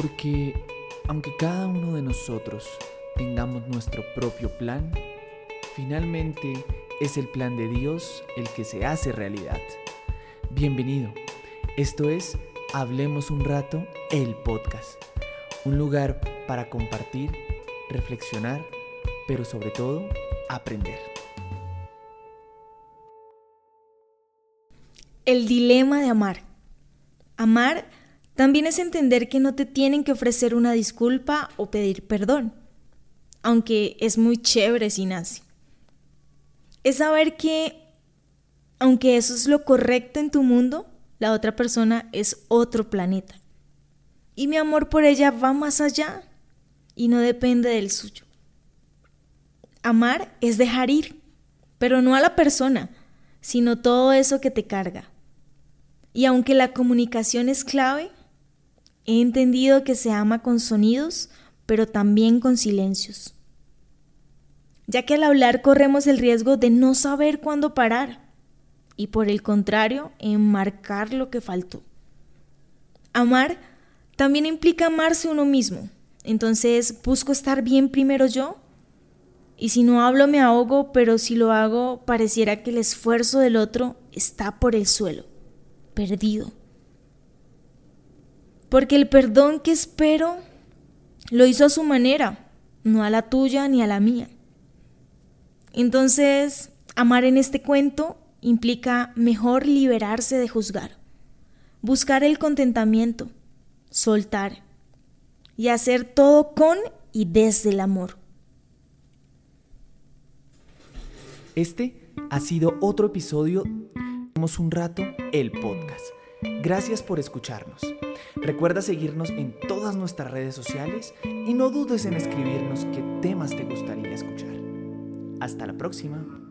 Porque aunque cada uno de nosotros tengamos nuestro propio plan, finalmente es el plan de Dios el que se hace realidad. Bienvenido. Esto es Hablemos un rato, el podcast. Un lugar para compartir, reflexionar, pero sobre todo aprender. El dilema de amar. Amar también es entender que no te tienen que ofrecer una disculpa o pedir perdón, aunque es muy chévere si nace. Es saber que, aunque eso es lo correcto en tu mundo, la otra persona es otro planeta. Y mi amor por ella va más allá y no depende del suyo. Amar es dejar ir, pero no a la persona, sino todo eso que te carga. Y aunque la comunicación es clave, he entendido que se ama con sonidos, pero también con silencios. Ya que al hablar corremos el riesgo de no saber cuándo parar y por el contrario, enmarcar lo que faltó. Amar también implica amarse uno mismo. Entonces busco estar bien primero yo. Y si no hablo me ahogo, pero si lo hago pareciera que el esfuerzo del otro está por el suelo, perdido. Porque el perdón que espero lo hizo a su manera, no a la tuya ni a la mía. Entonces, amar en este cuento implica mejor liberarse de juzgar, buscar el contentamiento, soltar y hacer todo con y desde el amor. Este ha sido otro episodio Tenemos un rato el podcast. Gracias por escucharnos. Recuerda seguirnos en todas nuestras redes sociales y no dudes en escribirnos qué temas te gustaría escuchar. Hasta la próxima.